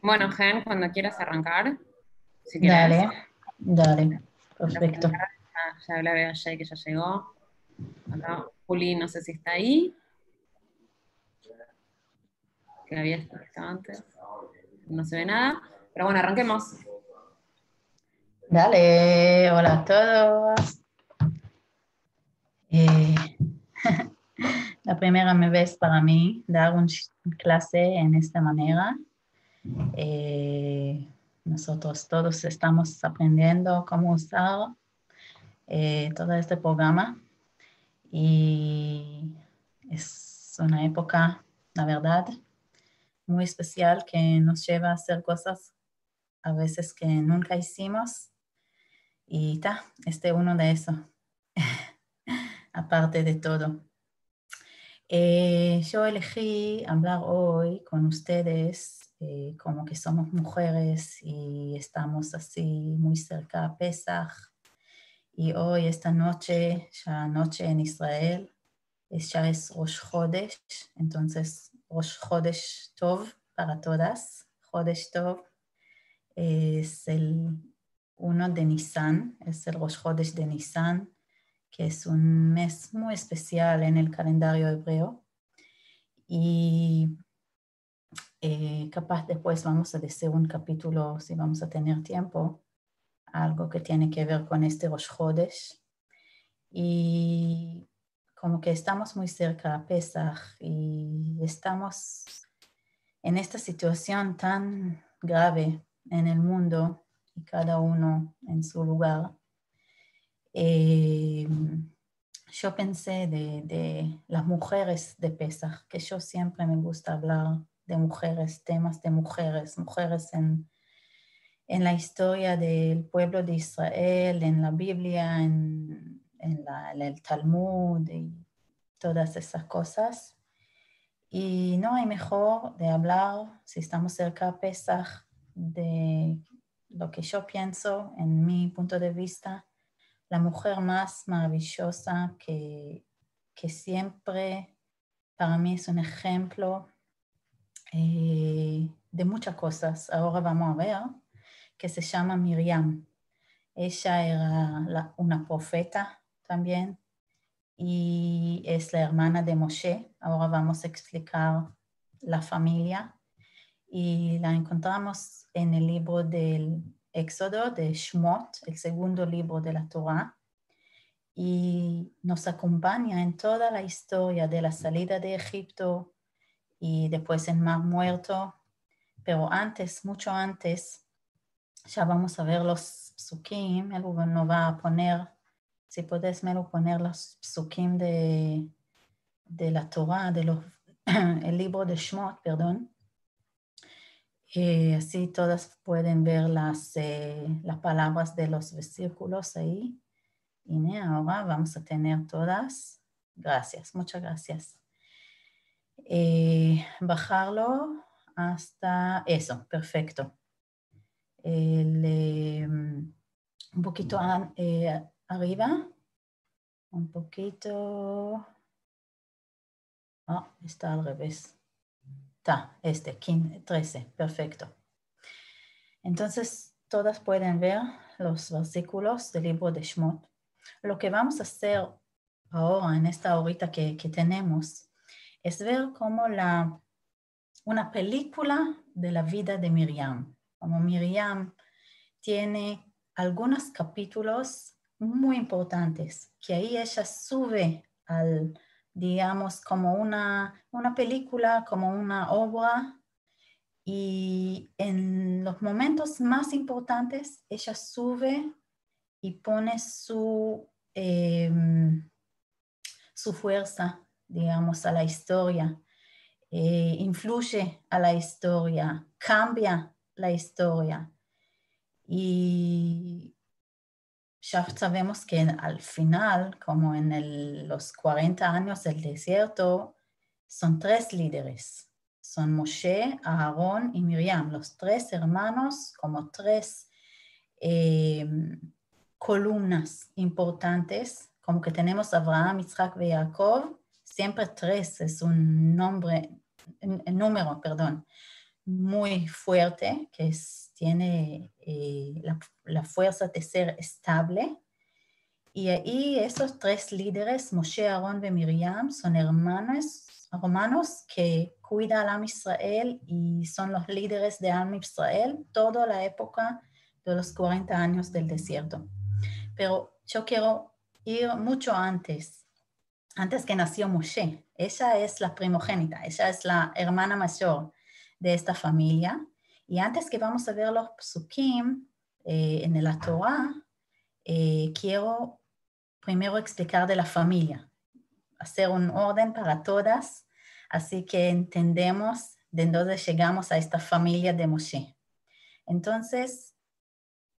Bueno, Gen, cuando quieras arrancar, si Dale, dale, perfecto. Ya, ya la veo a Jay que ya llegó. Acá Juli, no sé si está ahí. Que había estado antes. No se ve nada. Pero bueno, arranquemos. Dale, hola a todos. Eh, la primera vez para mí dar una clase en esta manera. Eh, nosotros todos estamos aprendiendo cómo usar eh, todo este programa y es una época, la verdad, muy especial que nos lleva a hacer cosas a veces que nunca hicimos y ta, este uno de eso, aparte de todo. Eh, yo elegí hablar hoy con ustedes eh, como que somos mujeres y estamos así muy cerca a Pesach. Y hoy, esta noche, ya noche en Israel, es, ya es Rosh Chodesh, entonces Rosh Chodesh Tov para todas. Chodesh Tov es el uno de Nisan, es el Rosh Chodesh de Nisan, que es un mes muy especial en el calendario hebreo. Y eh, capaz después vamos a decir un capítulo, si vamos a tener tiempo, algo que tiene que ver con este Rosh. Y como que estamos muy cerca a Pesach y estamos en esta situación tan grave en el mundo y cada uno en su lugar. Eh, yo pensé de, de, las mujeres de Pesach, que yo siempre me gusta hablar de mujeres, temas de mujeres, mujeres en, en la historia del pueblo de Israel, en la Biblia, en, en, el Talmud y todas esas cosas. Y no hay mejor de hablar, si estamos cerca de Pesach, de lo que yo pienso, en mi punto de vista, la mujer más maravillosa que, que siempre para mí es un ejemplo eh, de muchas cosas. Ahora vamos a ver que se llama Miriam. Ella era la, una profeta también y es la hermana de Moshe. Ahora vamos a explicar la familia y la encontramos en el libro del Éxodo de Shmot, el segundo libro de la Torah, y nos acompaña en toda la historia de la salida de Egipto y después en Mar Muerto, pero antes, mucho antes, ya vamos a ver los psukim, él nos va a poner, si puedes Melo, poner los psukim de, de la Torah, de los, el libro de Shmot, perdón, eh, así todas pueden ver las, eh, las palabras de los versículos ahí. Y ahora vamos a tener todas. Gracias, muchas gracias. Eh, bajarlo hasta eso, perfecto. El, un poquito a, arriba, un poquito. Ah, está al revés. Está, este, 13, perfecto. Entonces, todas pueden ver los versículos del libro de Shmot. Lo que vamos a hacer ahora, en esta horita que, que tenemos, es ver cómo la, una película de la vida de Miriam, como Miriam tiene algunos capítulos muy importantes, que ahí ella sube al, digamos, como una, una película, como una obra, y en los momentos más importantes ella sube y pone su, eh, su fuerza, digamos, a la historia, eh, influye a la historia, cambia la historia. Y ya sabemos que al final, como en los 40 años del desierto, son tres líderes. Son Moshe, Aarón y Miriam, los tres hermanos como tres eh, columnas importantes, como que tenemos Abraham, Isaac y Jacob, siempre tres es un nombre, número, perdón. muy fuerte, que tiene eh, la, fuerza de ser estable. Y ahí esos tres líderes, Moshe, Aarón y Miriam, son hermanos, hermanos que cuidan al Israel y son los líderes de Am Israel toda la época de los 40 años del desierto. Pero yo quiero ir mucho antes, antes que nació Moshe. Ella es la primogénita, ella es la hermana mayor de esta familia. Y antes que vamos a ver los psukim eh, en la Torah, eh, quiero primero explicar de la familia, hacer un orden para todas, así que entendemos de dónde llegamos a esta familia de Moshe. Entonces,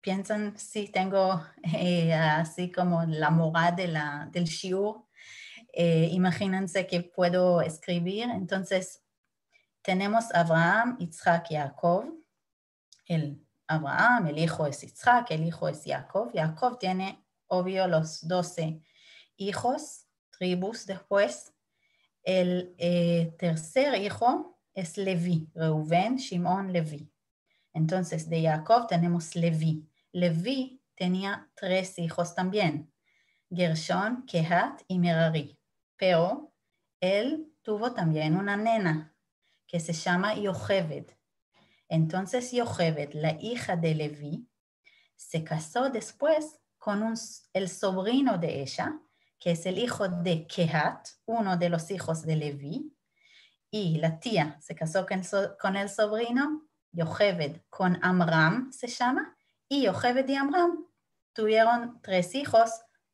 piensan si tengo eh, así como la moral de la, del shiur, imagínense que puedo escribir, entonces tenemos Abraham, Isaac, Jacob. El Abraham, el hijo es Isaac, el hijo es Jacob. Jacob tiene, obvio, los doce hijos, tribus después. El eh, tercer hijo es Levi, Reuben, Shimon, Levi. Entonces, de Jacob tenemos Levi. Levi tenía tres hijos también, Gershon, Kehat y Merari. Pero él tuvo también una nena, que se llama Yocheved. Entonces Yocheved, la hija de Levi, se casó después con el sobrino de ella, que es el hijo de Kehat, uno de los hijos de Levi, y la tía se casó con, el sobrino, Yocheved, con Amram se llama, y Yocheved y Amram tuvieron tres hijos,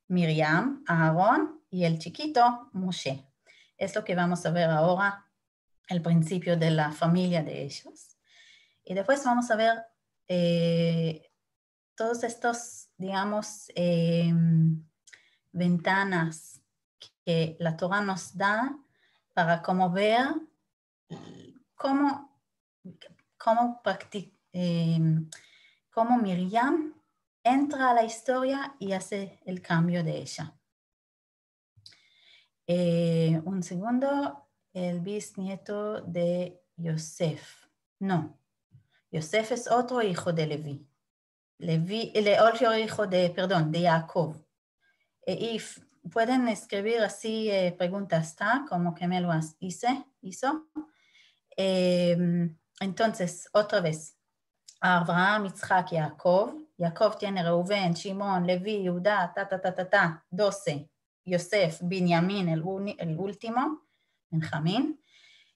Miriam, Aarón y el chiquito Moshe. Es lo que vamos a ver ahora el principio de la familia de ellos. Y después vamos a ver eh, todos estos, digamos, em, ventanas que la Torah nos da para como ver cómo, cómo, em, cómo Miriam entra a la historia y hace el cambio de ella. Eh, un segundo, el bisnieto de Yosef. No, Yosef es otro hijo de Levi. Levi, el otro hijo de, perdón, de Jacob. E, y pueden escribir así eh, preguntas. Como que me lo hice, hizo. Em, entonces, otra vez, Abraham, Isaac, Jacob. Jacob tiene Reuben, Shimon, Levi, Judá, ta, ta, ta, ta, ta, 12. Yosef, Benjamín, el, el último. Benjamín.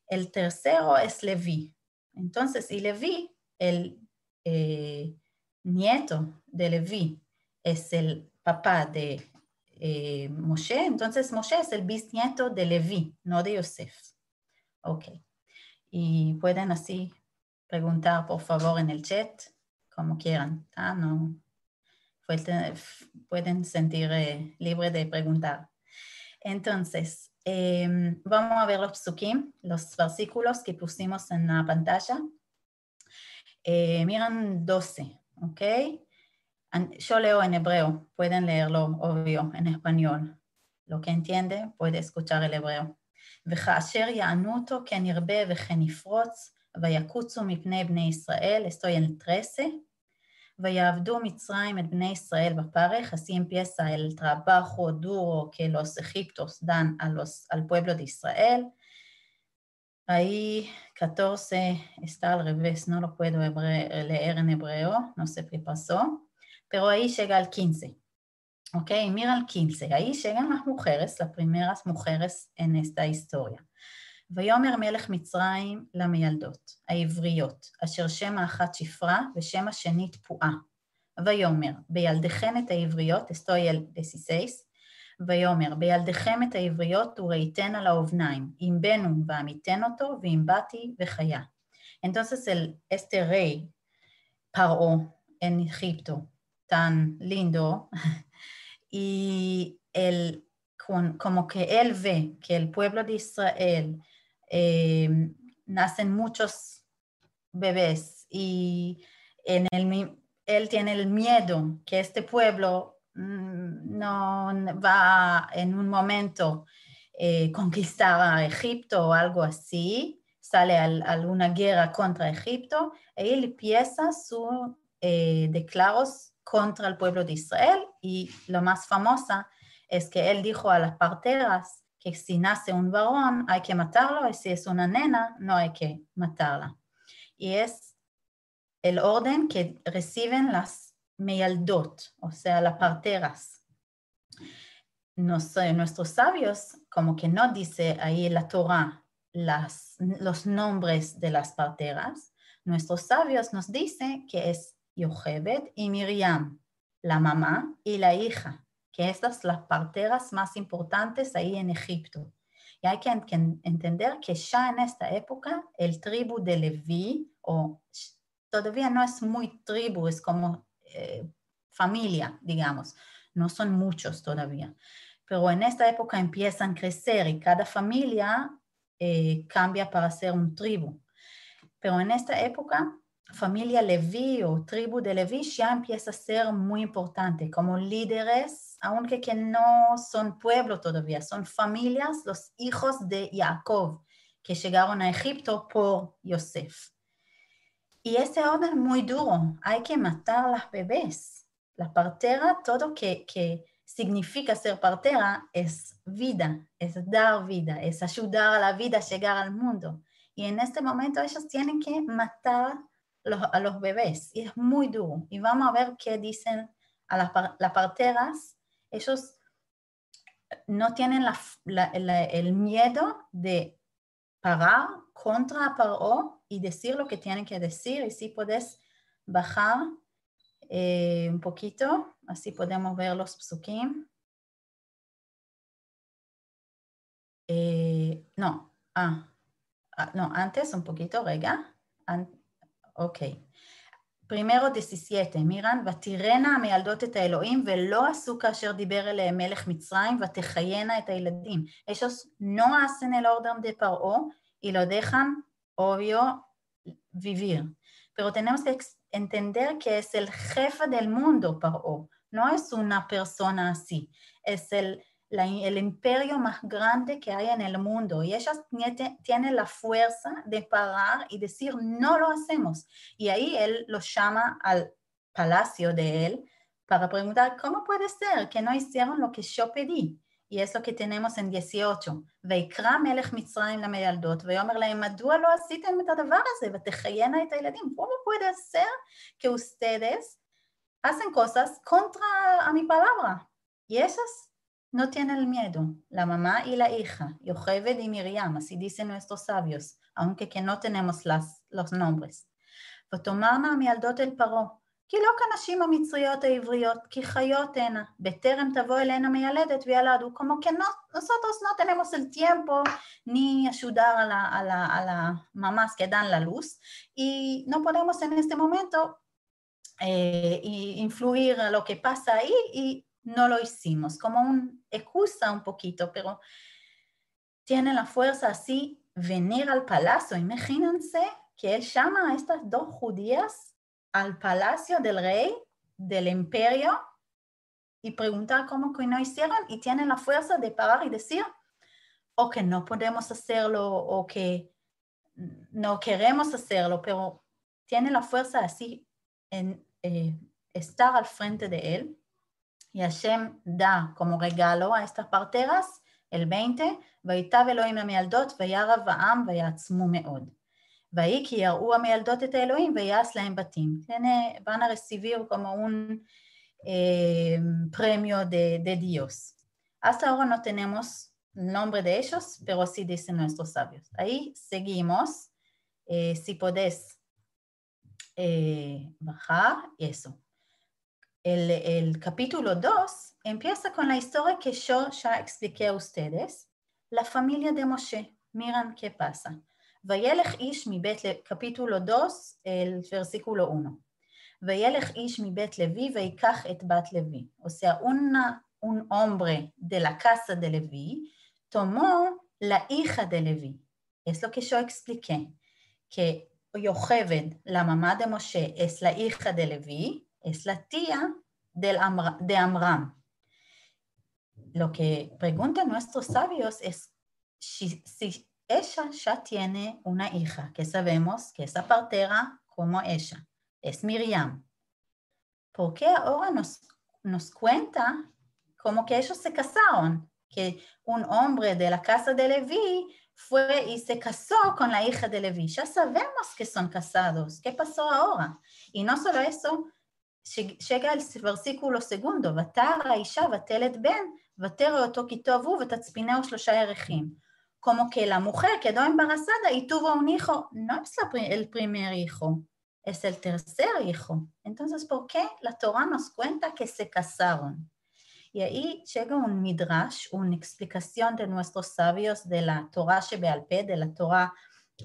El tercero es Levi. Entonces, y Levi, el eh, nieto de Levi, es el papá de eh, Moshe, entonces Moshe es el bisnieto de Levi, no de Yosef. Ok. Y pueden así preguntar, por favor, en el chat, como quieran. Ah, no Pueden, sentir eh, libre de preguntar. Entonces, Em, vamos a ver los psukim, los versículos que pusimos en la pantalla. Eh, miran 12, ¿ok? Yo leo en hebreo, pueden leerlo, obvio, en español. Lo que entiende puede escuchar el hebreo. וכאשר יענו אותו כן ירבה וכן יפרוץ, ויקוצו מפני בני ישראל, estoy en 13, ויעבדו מצרים את בני ישראל בפרך, así empieza el trabajo duro que los egiptos dan a los, al pueblo de Israel. Ahí 14 está al revés, no lo puedo leer en hebreo, no sé qué pasó, pero ahí llega el 15. Ok, mira el 15, ahí llegan las mujeres, las primeras mujeres en esta historia. ויאמר מלך מצרים למיילדות, העבריות, אשר שם האחת שפרה ושם השנית פועה. ויאמר, בילדיכן את העבריות, el 16, ויאמר, בילדיכם את העבריות וראיתן על האובניים, אם בנו ועמיתן אותו, ואם באתי וחיה. Entonces el, este rey, Paro, en Egipto, tan lindo, y el, como que él ve que el Eh, nacen muchos bebés y en el, él tiene el miedo que este pueblo mm, no va en un momento eh, conquistar a Egipto o algo así, sale a, una guerra contra Egipto, él empieza sus eh, declaros contra el pueblo de Israel y lo más famosa es que él dijo a las parteras si nace un varón hay que matarlo y si es una nena no hay que matarla. Y es el orden que reciben las meyaldot, o sea, las parteras. nuestros sabios, como que no dice ahí la Torah las, los nombres de las parteras, nuestros sabios nos dicen que es Yochebed y Miriam, la mamá y la hija, que estas las parteras más importantes ahí en Egipto. Y hay que, entender que ya en esta época el tribu de Leví, o todavía no es muy tribu, es como eh, familia, digamos, no son muchos todavía. Pero en esta época empiezan a crecer y cada familia eh, cambia para ser un tribu. Pero en esta época, familia Leví o tribu de Leví ya empieza a ser muy importante como líderes, aunque que no son pueblo todavía, son familias, los hijos de Jacob, que llegaron a Egipto por Yosef. Y ese orden muy duro, hay que matar a las bebés. La partera, todo que, que significa ser partera es vida, es dar vida, es ayudar a la vida a llegar al mundo. Y en este momento ellos tienen que matar a los bebés y es muy duro. Y vamos a ver qué dicen a las, parteras. Ellos no tienen el miedo de parar contra Paro y decir lo que tienen que decir. Y si puedes bajar eh, un poquito, así podemos ver los psukim. Eh, no, ah, ah, no, antes un poquito, rega. Ok. Primero 17, מירן, ותראנה המילדות את האלוהים ולא עשו כאשר דיבר אליהם מלך מצרים ותחיינה את הילדים. Hacen el orden de Paro y lo dejan obvio vivir. Pero tenemos que entender que es el una persona así. Es el, el imperio más grande que hay en el mundo y ellas tienen la fuerza de parar y decir no lo hacemos. Y ahí él los llama al palacio de él para preguntar cómo puede ser que no hicieron lo que yo pedí. Y es lo que tenemos en 18. ויקרא מלך מצרים למילדות ויאמר להם מדוע לא עשיתם את הדבר הזה ותחיינה את הילדים? ¿Cómo puede ser que ustedes hacen cosas contra a mi palabra? Y esas no tienen el miedo, la mamá y la hija, Yocheved y Miriam, así dicen nuestros sabios, aunque que no tenemos las, los nombres. ותאמרנה המילדות אל פרעה כי לא כנשים המצריות העבריות, כי חיות הנה, בטרם תבוא אלינה מיילדת וילדו, como que no, tenemos el tiempo ni ayudar a la, a, la, a la mamás que dan la luz y no podemos en eh, no lo hicimos, como un excusa un poquito, pero tiene la fuerza así venir al palacio, imagínense que él llama a estas dos judías al palacio del rey, del imperio, y preguntar cómo que no hicieron y tienen la fuerza de parar y decir, o que no podemos hacerlo, o que no queremos hacerlo, pero tiene la fuerza así en eh, estar al frente de él Y Hashem da como regalo a estas parteras el 20, ויטב אלוהים המילדות וירא העם ויעצמו מאוד. ויהי כי יראו המילדות את האלוהים ויעש להם בתים. van a recibir como un eh, premio de, de Dios. Hasta ahora no tenemos el nombre de ellos, pero sí dicen nuestros sabios. Ahí seguimos. Eh, si podés eh, bajar, eso. El, el capítulo 2 empieza con la historia que yo ya expliqué a ustedes. La familia de Moshe. Miren qué pasa. וילך איש מבית, capítulo 2, el versículo 1. וילך איש מבית לוי ויקח את בת לוי. Sea, una, un hombre de la casa de Levi tomó la hija de Levi. Es lo que yo expliqué, que Yocheved, la mamá de Moshe, es la hija de Levi, es la tía del de Amram. Lo que preguntan nuestros sabios es si, si ella ya tiene una hija que sabemos que es partera como ella, es Miriam. ¿Por qué ahora nos, nos cuenta como que ellos se casaron? Que un hombre de la casa de Leví fue y se casó con la hija de Leví. Ya sabemos que son casados. ¿Qué pasó ahora? Y no solo eso, el versículo segundo, ותרא האישה ותלת בן, ותרא אותו כי טובו ותצפינהו שלושה ירחים. Como que la mujer quedó embarazada y tuvo un hijo, no es el primer hijo, es el tercer hijo. Entonces, ¿por qué la Torah nos cuenta que se casaron? Y ahí llega un midrash, una explicación de nuestros sabios de la Torah Shebealpe, de la Torah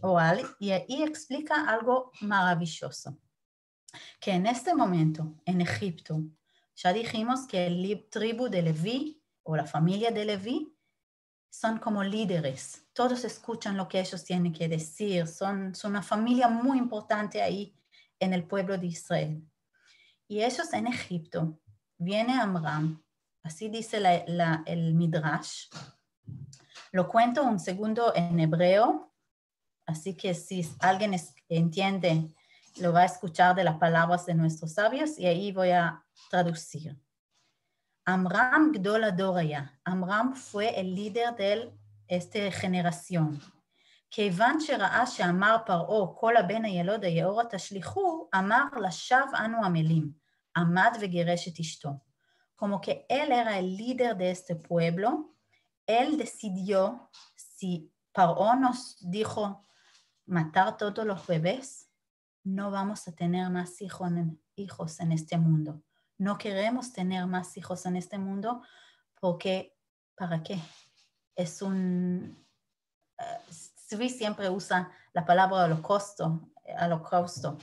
oral, y ahí explica algo maravilloso que en este momento en Egipto ya dijimos que el tribu de Leví o la familia de Leví son como líderes, todos escuchan lo que ellos tienen que decir, son, son una familia muy importante ahí en el pueblo de Israel. Y ellos en Egipto, viene Amram, así dice el Midrash, lo cuento un segundo en hebreo, así que si alguien entiende lo va a escuchar de las palabras de nuestros sabios y ahí voy a traducir. Amram Gdol Adoraya. Amram fue el líder de esta generación. כיוון שראה שאמר פרעה כל הבן הילוד היאורה תשליכו, אמר לשווא אנו עמלים, עמד וגירש את אשתו. Como que él era el líder de este pueblo, él decidió si Paró nos dijo matar todos los bebés, no vamos a tener más hijos en este mundo. No queremos tener más hijos en este mundo porque, ¿para qué? Es un... Uh, siempre usa la palabra holocausto, holocausto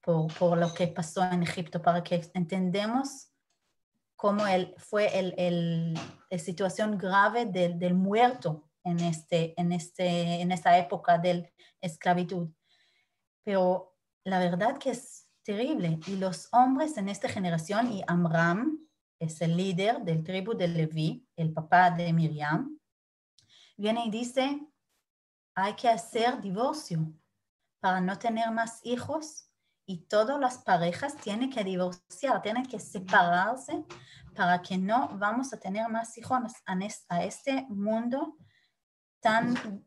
por, por, lo que pasó en Egipto, para que entendemos cómo fue el, el, la situación grave del, del muerto en, este, en, este, en esta época de la esclavitud. Pero la verdad que es terrible. Y los hombres en esta generación, y Amram es el líder del tribu de Leví, el papá de Miriam, viene y dice, hay que hacer divorcio para no tener más hijos y todas las parejas tienen que divorciar, tienen que separarse para que no vamos a tener más hijos a este mundo tan,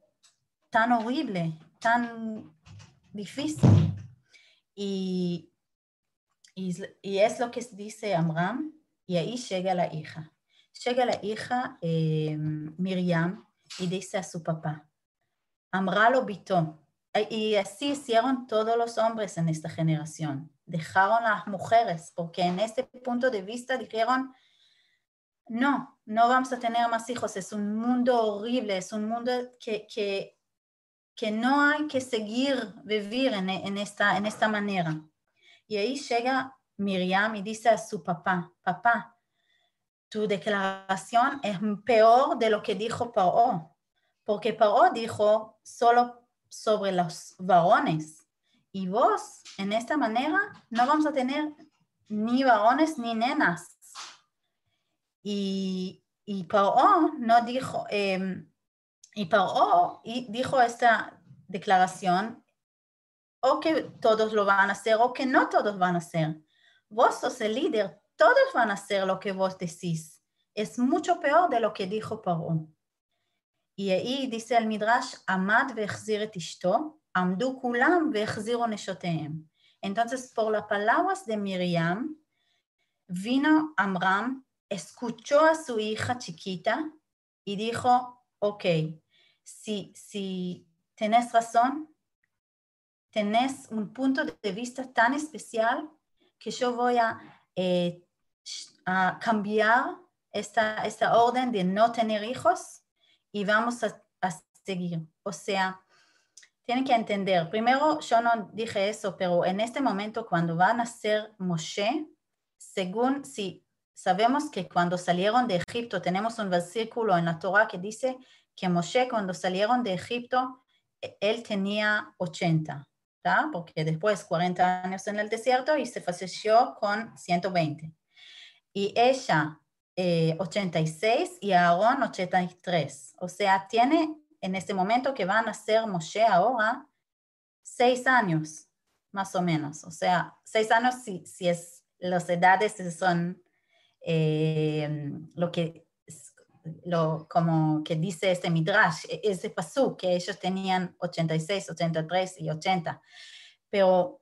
tan horrible, tan difícil. Y, es lo que dice Amram, y ahí llega la hija. Llega la hija eh, Miriam y dice a su papá, Amra lo. Y así hicieron todos los hombres en esta generación. Dejaron a las mujeres, porque en este punto de vista dijeron, no, no vamos a tener más hijos, es un mundo horrible, es un mundo que, que que no hay que seguir vivir en, esta, en esta manera. Y ahí llega Miriam y dice a su papá, papá, tu declaración es peor de lo que dijo Paro, porque Paro dijo solo sobre los varones. Y vos, en esta manera, no vamos a tener ni varones ni nenas. Y, y no dijo, eh, y Paró dijo esta declaración, o que todos lo van a hacer o que no todos van a hacer. Vos sos el líder, todos van a hacer lo que vos decís. Es mucho peor de lo que dijo Paró. Y ahí dice el Midrash, Amad vechzir et ishto, amdu kulam vechziru neshoteem. Entonces, por las palabras de Miriam, vino Amram, escuchó a su hija chiquita y dijo, ok, si, si tenés razón, tenés un punto de vista tan especial que yo voy a, eh, a cambiar esta, esta, orden de no tener hijos y vamos a, a, seguir. O sea, tienen que entender, primero yo no dije eso, pero en este momento cuando van a ser Moshe, según si Sabemos que cuando salieron de Egipto, tenemos un versículo en la Torah que dice que Moshe cuando salieron de Egipto, e, él tenía 80, ¿tá? porque después 40 años en el desierto y se falleció con 120. Y ella eh, 86 y Aarón 83. O sea, tiene en este momento que van a ser Moshe ahora seis años, más o menos. O sea, seis años si, si es, las edades son eh, lo que lo, como que dice este Midrash, e, ese pasú, que ellos tenían 86, 83 y 80. Pero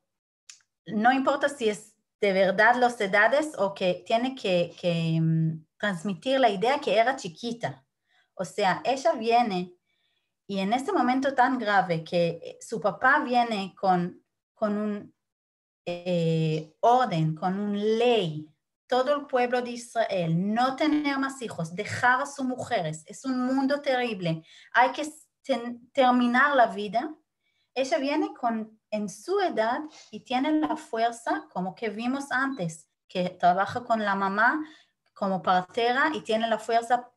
no importa si es de verdad las edades o que tiene que, que mm, transmitir la idea que era chiquita. O sea, ella viene y en este momento tan grave que eh, su papá viene con, con un eh, orden, con un ley, todo el pueblo de Israel, no tener más hijos, dejar a sus mujeres, es un mundo terrible, hay que terminar la vida. Ella viene con, en su edad y tiene la fuerza, como que vimos antes, que trabaja con la mamá como partera y tiene la fuerza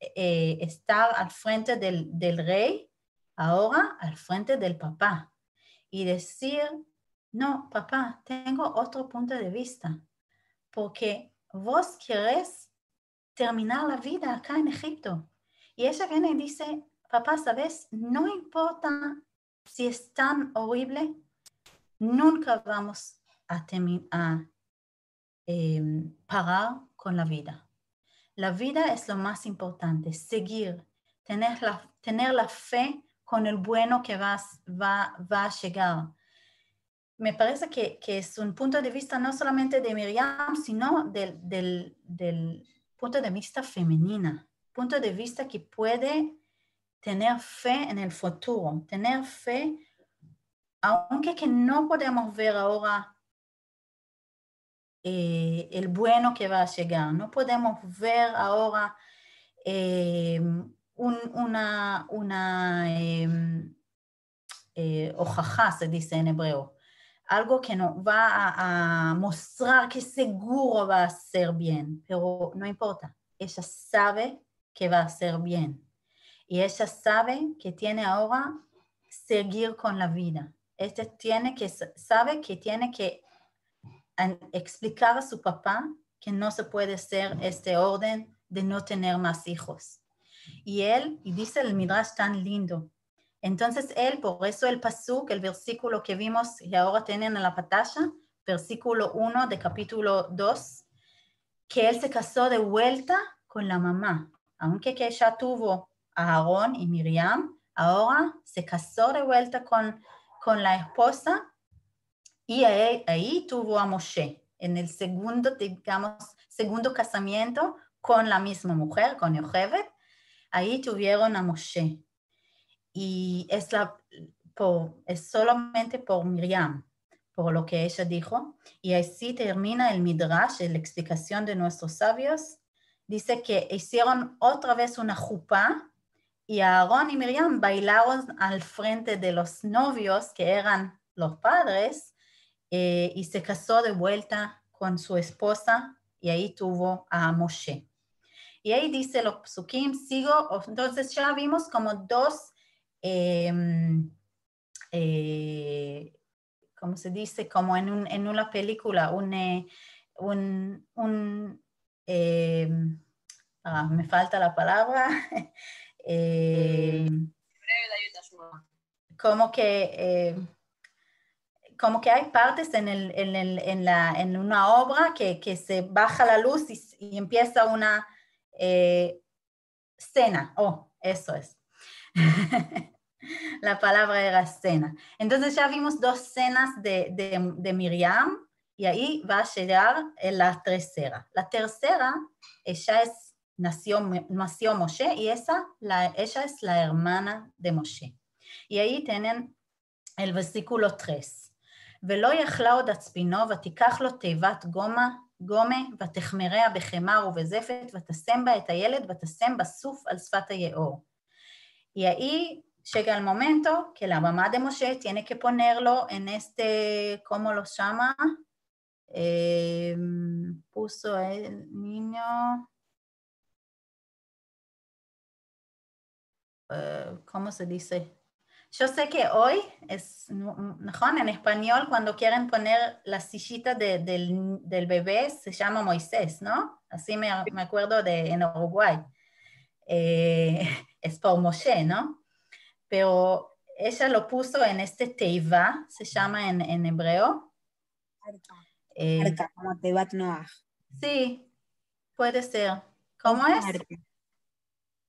eh, estar al frente del, del rey, ahora al frente del papá. Y decir, no, papá, tengo otro punto de vista, porque vos querés terminar la vida acá en Egipto. Y ella viene y dice, papá, ¿sabes? No importa si es tan horrible, nunca vamos a, a em, parar con la vida. La vida es lo más importante, seguir, tener la, tener la fe con el bueno que va, va, va a llegar. Me parece que, que, es un punto de vista no solamente de Miriam, sino del, del, punto de vista femenina, punto de vista que puede tener fe en el futuro, tener fe, aunque que no podemos ver ahora eh, el bueno que va a llegar. No podemos ver ahora eh, una, una em, eh, se dice en hebreo, algo que nos va a, mostrar que seguro va a ser bien, pero no importa, ella sabe que va a ser bien y ella sabe que tiene ahora seguir con la vida. Ella tiene que, sabe que tiene que explicar a su papá que no se puede hacer este orden de no tener más hijos. Y él, y dice el Midrash tan lindo, entonces él, por eso el pasuk, el versículo que vimos y ahora tienen en la pantalla, versículo 1 de capítulo 2, que él se casó de vuelta con la mamá, aunque que ya tuvo a Aarón y Miriam, ahora se casó de vuelta con, con la esposa y ahí, tuvo a Moshe, en el segundo, digamos, segundo casamiento con la misma mujer, con Yocheved, ahí tuvieron a Moshe. Y es, la, es solamente por Miriam, por lo que ella dijo. Y así termina el Midrash, la explicación de nuestros sabios. Dice que hicieron otra vez una jupa y Aarón y Miriam bailaron al frente de los novios que eran los padres eh, y se casó de vuelta con su esposa y ahí tuvo a Moshe. Y ahí dice los psukim, sigo, entonces ya vimos como dos, eh, ¿cómo se dice? Como en, un, en una película, un, eh, un, un em, ah, me falta la palabra. Em, como que como que hay partes en, el, en, el, en, la, en una obra que, que, se baja la luz y, empieza una eh, escena. Oh, eso es. la palabra era escena. Entonces ya vimos dos escenas de, de, de, Miriam y ahí va a llegar la tercera. La tercera, ella es, nació, nació Moshe y esa, la, ella es la hermana de Moshe. Y ahí tienen el versículo 3. ולא יכלה עוד עצפינו, ותיקח לו תיבת גומה, גומה, ותחמריה בחמר ובזפת, ותשם בה את הילד, ותשם בסוף על שפת היאור. Ahí llega el momento que la mamá de Moshe tiene que ponerlo en este, ¿cómo lo llama? Eh, puso el niño, eh, ¿cómo se dice? Yo sé que hoy es, en español, cuando quieren poner la sillita del, del, bebé, se llama Moisés, ¿no? Así me, me acuerdo de en Uruguay. Eh, es por Moshe, ¿no? Pero ella lo puso en este teiva, se llama en, en hebreo. Eh, Arca, como Teivat Noah. Sí, puede ser. ¿Cómo es?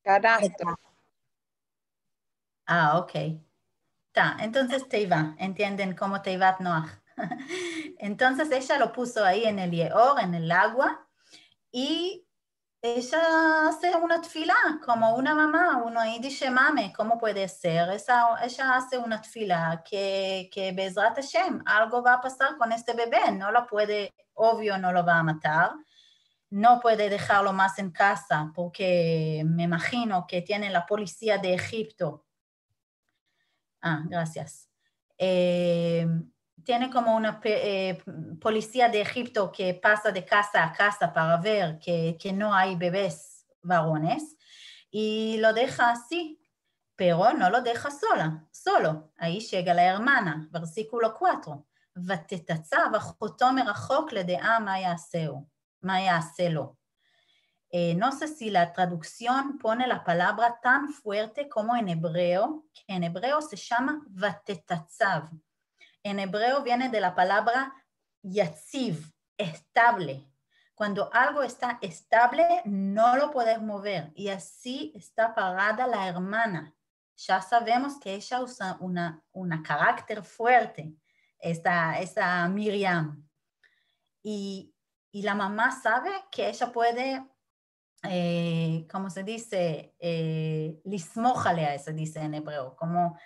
Canasto. Ah, ok. Está, entonces Teiva, entienden cómo Teivat Noah. entonces ella lo puso ahí en el Yeor, en el agua, y ella hace una tfila como una mamá, uno ahí dice, mame, ¿cómo puede ser? Esa, ella hace una tfila que, que Bezrat Hashem, algo va a pasar con este bebé, no lo puede, obvio no lo va a matar, no puede dejarlo más en casa porque me imagino que tiene la policía de Egipto. Ah, gracias. Eh, tiene como una eh, policía de Egipto que pasa de casa a casa para ver que, que, no hay bebés varones y lo deja así, pero no lo deja sola, solo. Ahí llega la hermana, versículo 4. ותתצב אחותו מרחוק לדעה מה יעשהו, מה יעשה לו. no sé si la traducción pone la palabra tan fuerte como en hebreo, que en hebreo se llama vatetatzav en hebreo viene de la palabra yatziv, estable. Cuando algo está estable, no lo puedes mover. Y así está parada la hermana. Ya sabemos que ella usa una, una carácter fuerte, esta, esa Miriam. Y, y, la mamá sabe que ella puede, eh, como se dice, eh, lismójale, se dice en hebreo, como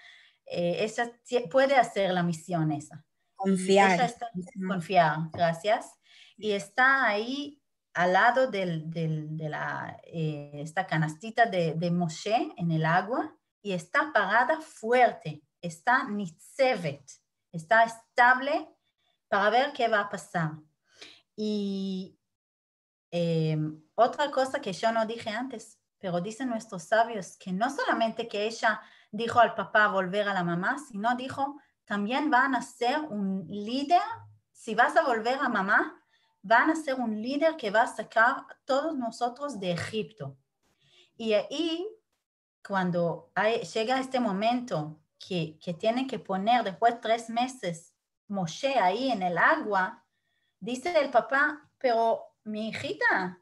eh, ella puede hacer la misión esa. Confiar. está, confiar, gracias. Y está ahí al lado del, de la, eh, esta canastita de, de, Moshe en el agua y está parada fuerte, está nitzevet, está estable para ver qué va a pasar. Y em, otra cosa que yo no dije antes, pero dicen nuestros sabios que no solamente que ella dijo al papá volver a la mamá, sino dijo, también van a ser un líder, si vas a volver a mamá, van a ser un líder que va a sacar a todos nosotros de Egipto. Y ahí, cuando llega este momento que, que tienen que poner después de tres meses Moshe ahí en el agua, dice el papá, pero mi hijita,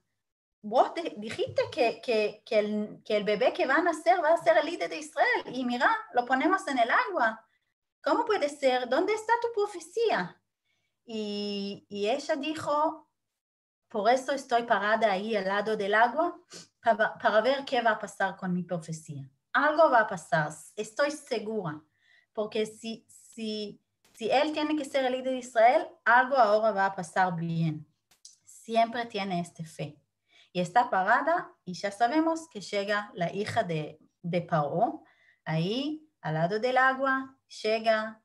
vos dijiste que, que, que, el, que, el, bebé que van a nacer va a ser el líder de Israel y mira, lo ponemos en el agua. ¿Cómo puede ser? ¿Dónde está tu profecía? Y, y ella dijo, por eso estoy parada ahí al lado del agua para, para ver qué va a pasar con mi profecía. Algo va a pasar, estoy segura, porque si, si, si él tiene que ser el líder de Israel, algo ahora va a pasar bien. Siempre tiene este fe y está parada y ya sabemos que llega la hija de, de Paro, ahí al lado del agua, llega,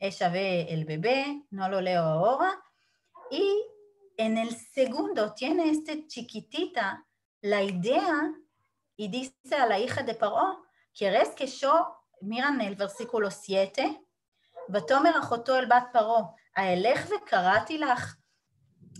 ella ve el bebé, no lo leo ahora, y en el segundo tiene este chiquitita la idea y dice a la hija de Paro, ¿quieres que yo, miran el versículo 7, ותאמר אחותו אל בת פרעה, האלך וקראתי לך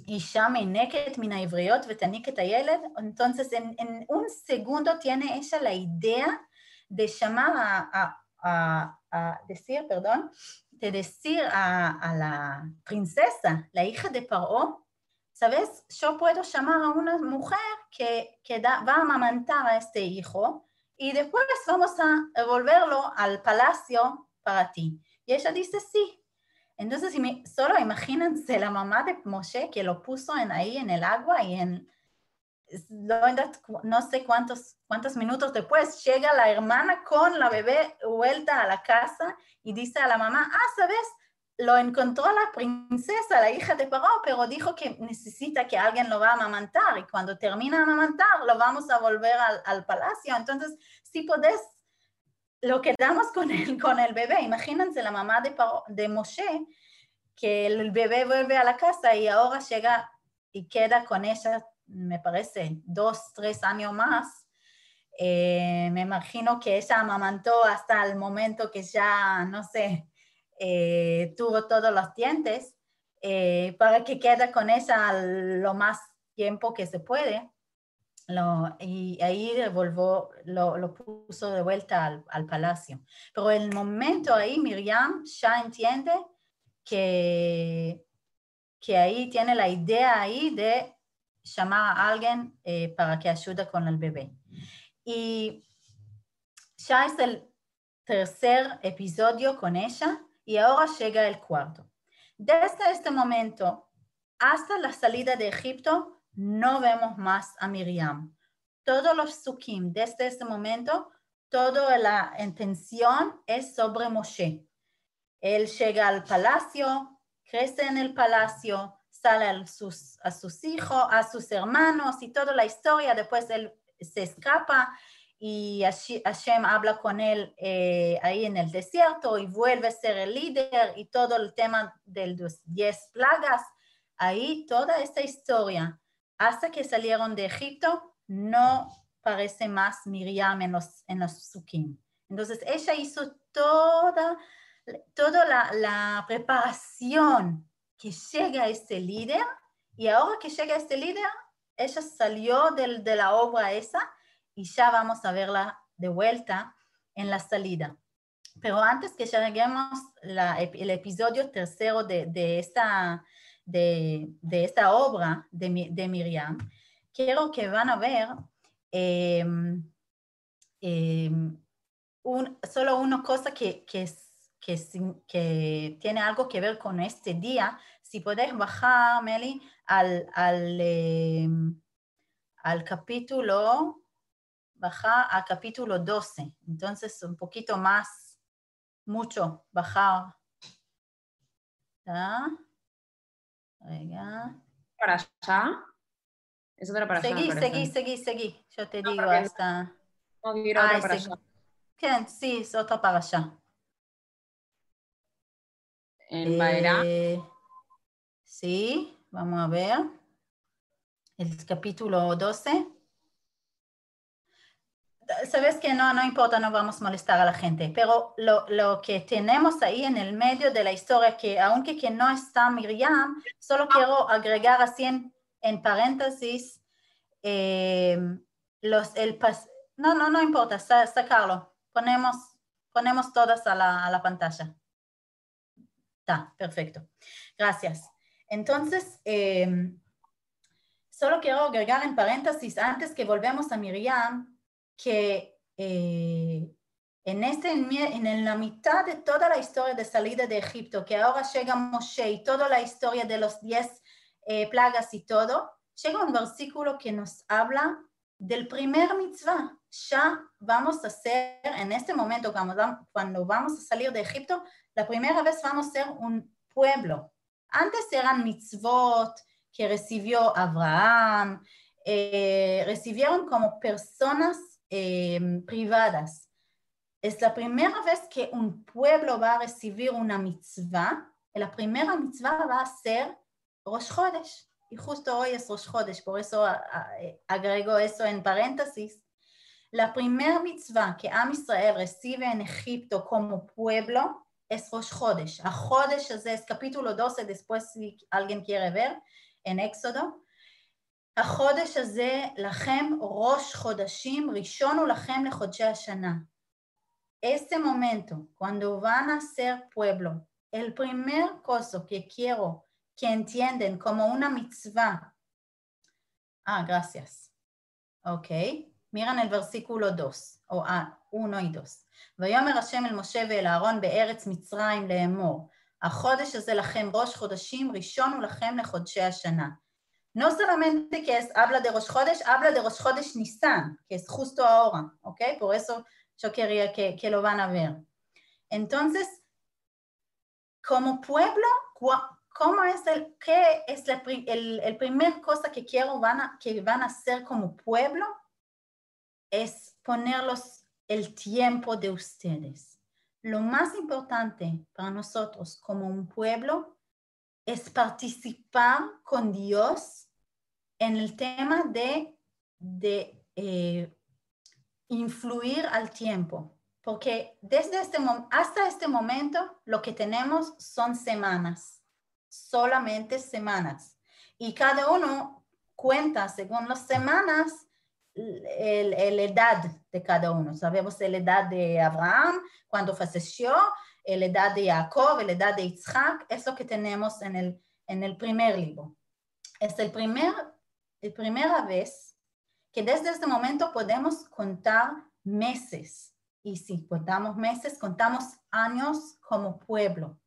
Isha Meineket Mina Ivriot Vetaniket Ayeled. Entonces, en, en, un segundo tiene ella la idea de llamar a, a, a, a decir, perdón, de decir a, la princesa, la hija de Paro, ¿sabes? Yo puedo llamar a una mujer que, que da, va a amamantar a este hijo y después vamos a devolverlo al palacio para ti. Y ella dice, sí, entonces, solo imagínense la mamá de Moshe que lo puso en, ahí en el agua y en, no sé cuántos, cuántos minutos después llega la hermana con la bebé vuelta a la casa y dice a la mamá, ah, ¿sabes? Lo encontró la princesa, la hija de Paró, pero dijo que necesita que alguien lo va a amamantar y cuando termina de amamantar lo vamos a volver al, al palacio. Entonces, si podés lo quedamos con el, con el bebé. Imagínense la mamá de, de Moshe, que el bebé vuelve a la casa y ahora llega y queda con ella, me parece, dos, tres años más. Eh, me imagino que ella amamantó hasta el momento que ya, no sé, eh, tuvo todos los dientes, eh, para que quede con ella lo más tiempo que se puede. Lo, y ahí devolvó, lo, lo puso de vuelta al, al, palacio. Pero el momento ahí Miriam ya entiende que, que ahí tiene la idea ahí de llamar a alguien eh, para que ayude con el bebé. Y ya es el tercer episodio con ella y ahora llega el cuarto. Desde este momento hasta la salida de Egipto, no vemos más a Miriam. Todos los sukim desde este momento, toda la intención es sobre Moshe. Él llega al palacio, crece en el palacio, sale a sus, a sus hijos, a sus hermanos y toda la historia. Después él se escapa y Hashem habla con él eh, ahí en el desierto y vuelve a ser el líder y todo el tema de los diez plagas. Ahí toda esta historia hasta que salieron de Egipto, no parece más Miriam en los, en los Entonces ella hizo toda, toda la, preparación que llega este líder y ahora que llega este líder, ella salió de la obra esa y ya vamos a verla de vuelta en la salida. Pero antes que lleguemos el episodio tercero de esta de, esta obra de, Miriam, quiero que van a ver em, em, solo una cosa que, que, que, tiene algo que ver con este día. Si puedes bajar, Meli, al, al, em, al capítulo, bajar al capítulo 12. Entonces, un poquito más, mucho, bajar. Venga. ¿Para allá? Es otra para seguí, allá. Seguí, seguí, seguí, Yo te digo hasta. No, otra para allá. Sí, es otra para allá. ¿En eh, Sí, vamos a ver. El capítulo 12 sabes que no, no importa, no vamos a molestar a la gente, pero lo, lo, que tenemos ahí en el medio de la historia, que aunque que no está Miriam, solo quiero agregar así en, paréntesis, eh, los, el no, no, no importa, sacarlo, ponemos, ponemos todas a la, a la pantalla. Está, perfecto. Gracias. Entonces, eh, solo quiero agregar en paréntesis, antes que volvemos a Miriam, que eh, en, este, en la mitad de toda la historia de salida de Egipto, que ahora llega Moshe y toda la historia de los diez eh, plagas y todo, llega un versículo que nos habla del primer mitzvah. Ya vamos a ser, en este momento, cuando vamos a salir de Egipto, la primera vez vamos a ser un pueblo. Antes eran mitzvot que recibió Abraham, eh, recibieron como personas Em, privadas. Es la primera vez que un pueblo va a recibir una mitzvah, la primera mitzvah va a ser Rosh Chodesh. Y justo hoy es Rosh Chodesh, por eso agrego eso en paréntesis. La primera mitzvah que Am Israel recibe en Egipto como pueblo es Rosh Chodesh. A Chodesh es capítulo 12, después si alguien quiere ver, en Éxodo. החודש הזה לכם ראש חודשים, ראשון הוא לכם לחודשי השנה. Este momento, cuando van a ser pueblo, el primer cosa que quiero que entienden como una mitzvah. Ah, gracias. Ok. Miren el versículo 2, o 1 y 2. ויאמר השם אל משה ואל אהרון בארץ מצרים לאמור, החודש הזה לכם ראש חודשים, ראשון הוא לכם לחודשי השנה. No solamente que es, habla de Rosh Chodesh, habla de Rosh Chodesh Nisan, que es justo ahora, ¿ok? Por eso yo quería que, que lo van a ver. Entonces, como pueblo, ¿cómo es el, qué es el, el, primer cosa que quiero van a, que van a hacer como pueblo? Es ponerlos el tiempo de ustedes. Lo más importante para nosotros como un pueblo es participar con Dios en el tema de, de eh, influir al tiempo, porque desde este hasta este momento lo que tenemos son semanas, solamente semanas, y cada uno cuenta según las semanas la edad de cada uno. Sabemos la edad de Abraham, cuando falleció, la edad de Jacob, la edad de Isaac, es lo que tenemos en el, en el primer libro. Es el primer, la primera vez que desde este momento podemos contar meses. Y si contamos meses, contamos años como pueblo.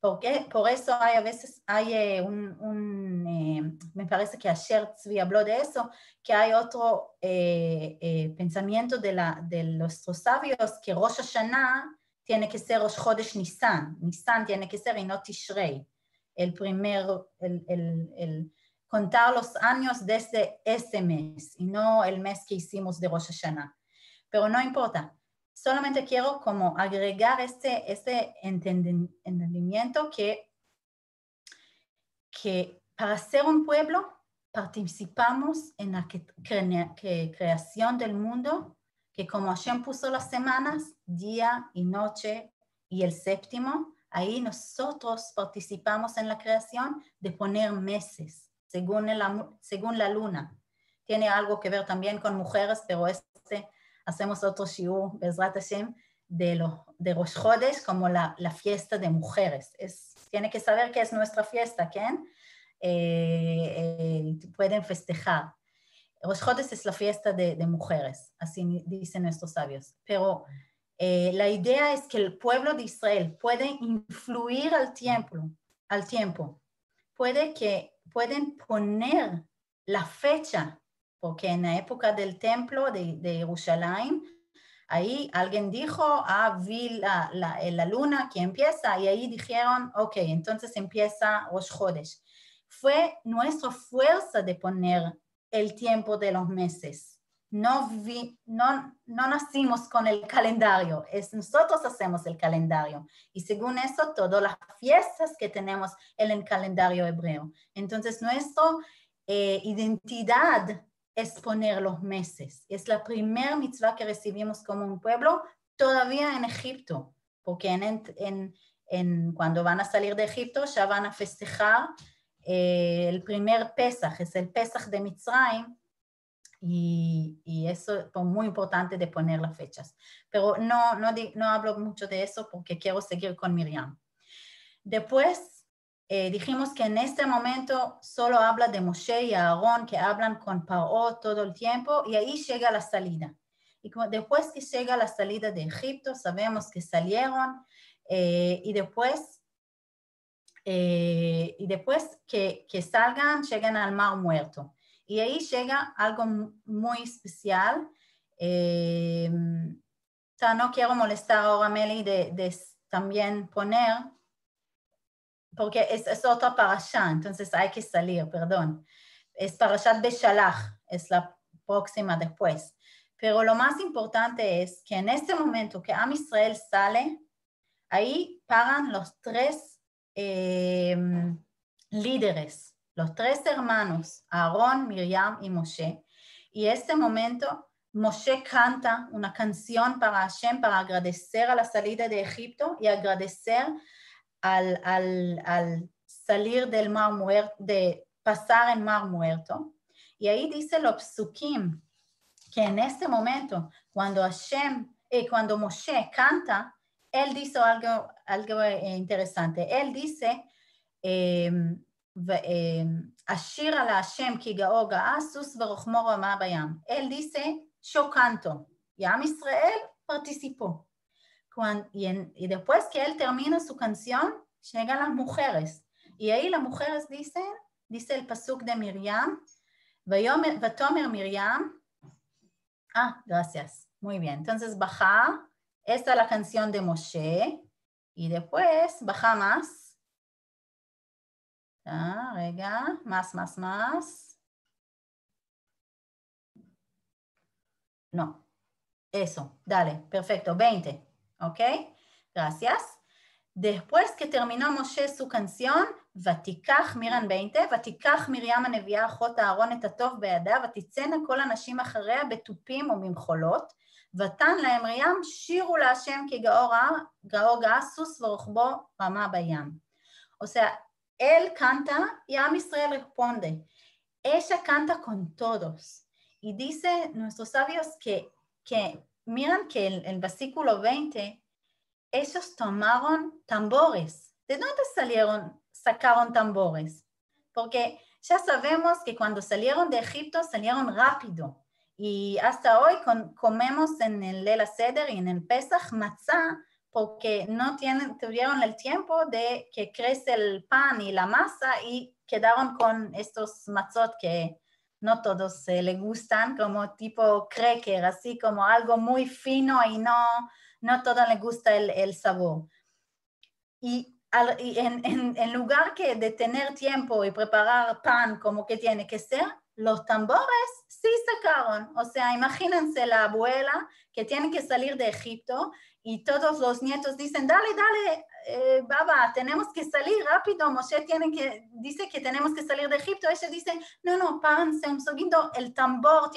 Porque, por eso hay a veces, hay eh, un, eh, me parece que ayer Tzvi habló de eso, que hay otro eh, pensamiento de, la, de nuestros sabios que Rosh Hashanah tiene que ser Rosh Chodesh Nisan, Nisan tiene que ser y no Tishrei, el primer, el, el, el, contar los años desde ese mes y no el mes que hicimos de Rosh Hashanah. Pero no importa, solamente quiero como agregar este, este entendimiento que, que para ser un pueblo participamos en la creación del mundo, que como Hashem puso las semanas, día y noche y el séptimo, ahí nosotros participamos en la creación de poner meses según la, luna. Tiene algo que ver también con mujeres, pero este hacemos otro shiur, Bezrat Hashem, de, lo, de Rosh Chodesh como la, fiesta de mujeres. Es, tiene que saber que es nuestra fiesta, ¿quién? Eh, eh, pueden festejar. Rosh Chodesh es la fiesta de, de, mujeres, así dicen nuestros sabios. Pero eh, la idea es que el pueblo de Israel puede influir al tiempo, al tiempo. Puede que pueden poner la fecha porque en la época del templo de, de Jerusalén, ahí alguien dijo, ah, vi la, la, la, luna que empieza, y ahí dijeron, ok, entonces empieza Rosh Chodesh. Fue nuestra fuerza de poner el tiempo de los meses. No, vi, no, no nacimos con el calendario, es nosotros hacemos el calendario. Y según eso, todas las fiestas que tenemos en el calendario hebreo. Entonces, nuestra eh, identidad es poner los meses. Es la primera mitzvah que recibimos como un pueblo todavía en Egipto, porque en, en, cuando van a salir de Egipto ya van a festejar eh, el primer Pesach, es el Pesach de Mitzrayim, y, y, eso es muy importante de poner las fechas. Pero no, no, no hablo mucho de eso porque quiero seguir con Miriam. Después eh, dijimos que en este momento solo habla de Moshe y Aarón que hablan con Paro todo el tiempo y ahí llega la salida. Y después que llega la salida de Egipto, sabemos que salieron eh, y después, eh, y después que, que, salgan, llegan al Mar Muerto. Y ahí llega algo muy especial. no quiero molestar ahora a Meli de, de también poner porque es, es otra parasha, entonces hay que salir, perdón. Es parashat Beshalach, es la próxima después. Pero lo más importante es que en este momento que Am Israel sale, ahí paran los tres eh, líderes, los tres hermanos, Aarón, Miriam y Moshe. Y este momento Moshe canta una canción para Hashem para agradecer a la salida de Egipto y agradecer al, al, al salir del mar muerto, de pasar el mar muerto. Y ahí dice los psukim, que en este momento, cuando Hashem, eh, cuando Moshe canta, él dice algo, algo eh, interesante. Él dice, em, ועשיר על השם כי גאו גאה, סוס ורוחמו רמה בים. אל דיסה שוקנטו. ים ישראל פרטיסיפו. ידפוס אל תרמינה סו קנסיון, שגע לה מוכרס. יהי לה מוכרס דיסה, דיסה אל פסוק דה מרים, ותאמר מרים, אה, גרסיאס, מוי ביין. תונסס בכה, אסה לה קנסיון דה משה, ידפוס בכה מס, Ah, rega, más, más, más. No, eso, dale, perfecto, 20. ¿Ok? Gracias. Después que terminó Moshe canción, ותיקח, מירן 20, ותיקח מרים הנביאה אחות אהרון את הטוב בידה, ותצאנה כל הנשים אחריה בתופים וממחולות, ותן להם מרים, שירו להשם כי גאור גאה סוס ורוחבו רמה בים. Sea, él canta y Am Israel responde. Ella canta con todos. y dice nuestros sabios que, que miran que en el versículo 20, ellos tomaron tambores. ¿De dónde salieron, sacaron tambores? Porque ya sabemos que cuando salieron de Egipto salieron rápido. Y hasta hoy comemos en el Lela Seder y en el Pesach matzah porque no tienen, tuvieron el tiempo de que crece el pan y la masa y quedaron con estos matzot que no todos se le gustan, como tipo cracker, así como algo muy fino y no, no todo le gusta el, sabor. Y, en, en, lugar que de tener tiempo y preparar pan como que tiene que ser, los tambores sí sacaron. O sea, imagínense la abuela que tiene que salir de Egipto y todos los nietos dicen, dale, dale, eh, Baba, tenemos que salir rápido, Moshe tiene que, dice que tenemos que salir de Egipto, ella dice, no, no, párense un segundo, el tambor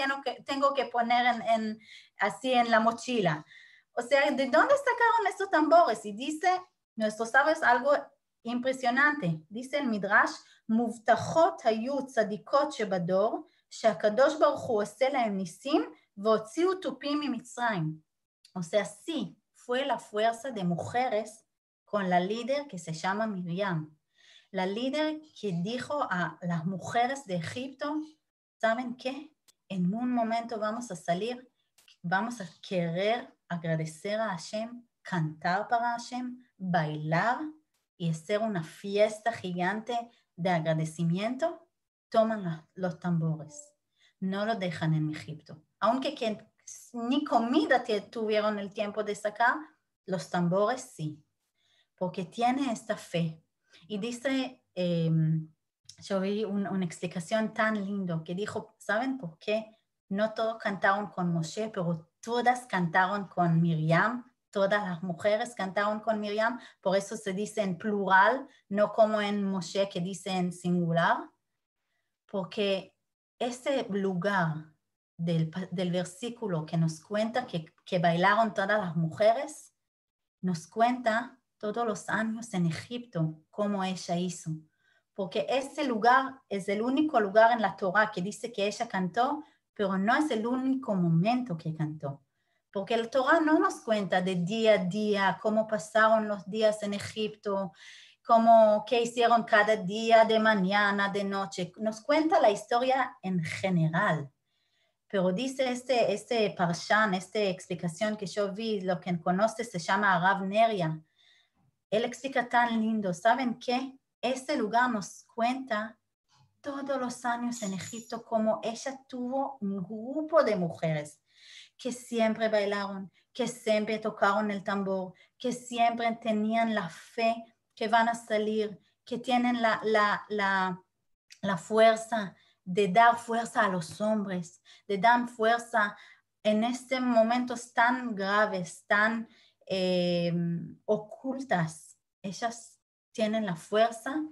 tengo que, poner en, así en la mochila. O sea, ¿de dónde sacaron estos tambores? Y dice, nuestros sabios algo impresionante, dice el Midrash, מובטחות היו צדיקות שבדור, שהקדוש ברוך הוא עושה להם ניסים והוציאו תופים ממצרים. Sí, fue la fuerza de mujeres con la líder que se llama Miriam. La líder que dijo a las mujeres de Egipto, ¿saben qué? En un momento vamos a salir, vamos a querer agradecer a Hashem, cantar para Hashem, bailar y hacer una fiesta gigante de agradecimiento, toman los tambores, no lo dejan en Egipto. Aunque ni comida tuvieron el tiempo de sacar, los tambores sí, porque tiene esta fe. Y dice, em, yo vi una explicación tan lindo que dijo, ¿saben por qué? No todos cantaron con Moshe, pero todas cantaron con Miriam, todas las mujeres cantaron con Miriam, por eso se dice en plural, no como en Moshe que dice en singular, porque ese lugar del, versículo que nos cuenta que, que bailaron todas las mujeres, nos cuenta todos los años en Egipto cómo ella hizo. Porque ese lugar es el único lugar en la Torah que dice que ella cantó, pero no es el único momento que cantó. Porque el Torah no nos cuenta de día a día cómo pasaron los días en Egipto, cómo qué hicieron cada día, de mañana, de noche. Nos cuenta la historia en general pero dice este, este parshan, esta explicación que yo vi, lo que conoce se llama Rav Neria. Él explica tan lindo, ¿saben qué? Este lugar nos cuenta todos los años en Egipto cómo ella tuvo un grupo de mujeres que siempre bailaron, que siempre tocaron el tambor, que siempre tenían la fe que van a salir, que tienen la, la, la, la fuerza de dar fuerza a los hombres, de dar fuerza en estos momentos tan graves, tan eh, ocultas. Ellas tienen la fuerza,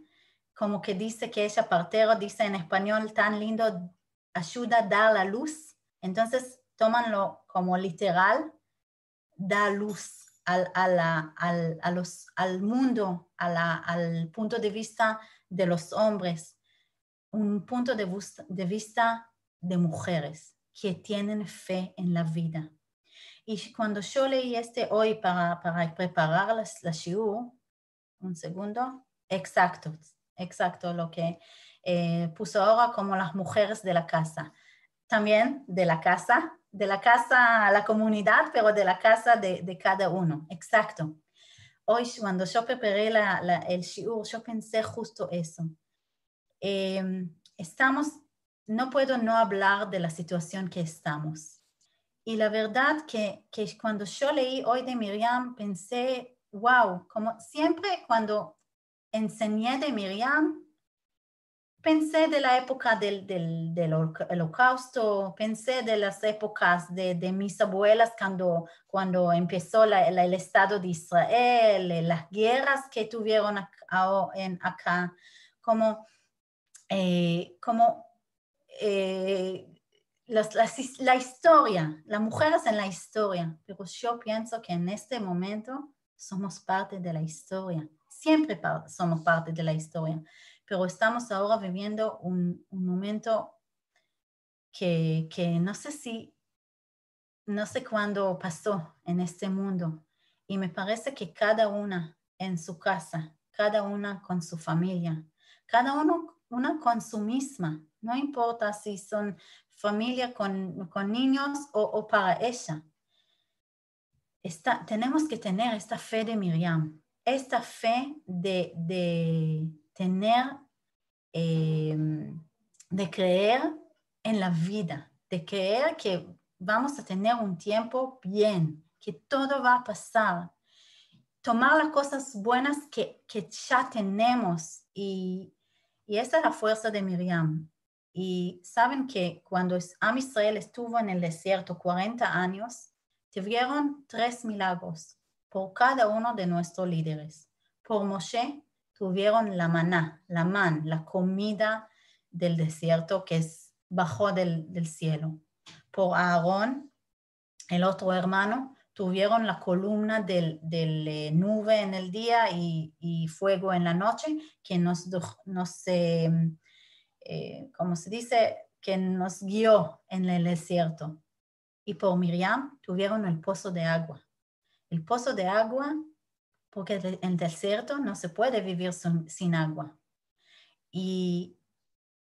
como que dice que ella partero, dice en español tan lindo, ayuda a dar la luz. Entonces, tómanlo como literal, da luz al, a los, al mundo, al punto de vista de los hombres un punto de vista, de mujeres que tienen fe en la vida. Y cuando yo leí este hoy para, para preparar la, la shiur, un segundo, exacto, exacto lo que eh, puso ahora como las mujeres de la casa. También de la casa, de la casa a la comunidad, pero de la casa de, de cada uno, exacto. Hoy cuando yo preparé la, la, el shiur, yo pensé justo eso Em, estamos, no puedo no hablar de la situación que estamos. Y la verdad que, que cuando yo leí hoy de Miriam, pensé, wow, como siempre cuando enseñé de Miriam, pensé de la época del, del, del, holocausto, pensé de las épocas de, de mis abuelas cuando, cuando empezó la, el Estado de Israel, las guerras que tuvieron acá, en, acá como eh, como eh, la, historia, las mujeres en la historia, pero yo pienso que en este momento somos parte de la historia, siempre somos parte de la historia, pero estamos ahora viviendo un, momento que, que no sé si, no sé cuándo pasó en este mundo, y me parece que cada una en su casa, cada una con su familia, cada uno una con su misma, no importa si son familia con, con niños o, o, para ella. Esta, tenemos que tener esta fe de Miriam, esta fe de tener, eh, de creer en la vida, de creer que vamos a tener un tiempo bien, que todo va a pasar. Tomar las cosas buenas que, que ya tenemos y, y esa es la fuerza de Miriam. Y saben que cuando Am Israel estuvo en el desierto 40 años, tuvieron tres milagros por cada uno de nuestros líderes. Por Moshe tuvieron la maná, la man, la comida del desierto que es bajo del, cielo. Por Aarón, el otro hermano, tuvieron la columna del, eh, nube en el día y, fuego en la noche que nos, nos eh, eh, como se dice, que nos guió en el desierto. Y por Miriam tuvieron el pozo de agua. El pozo de agua, porque en desierto no se puede vivir sin, agua. Y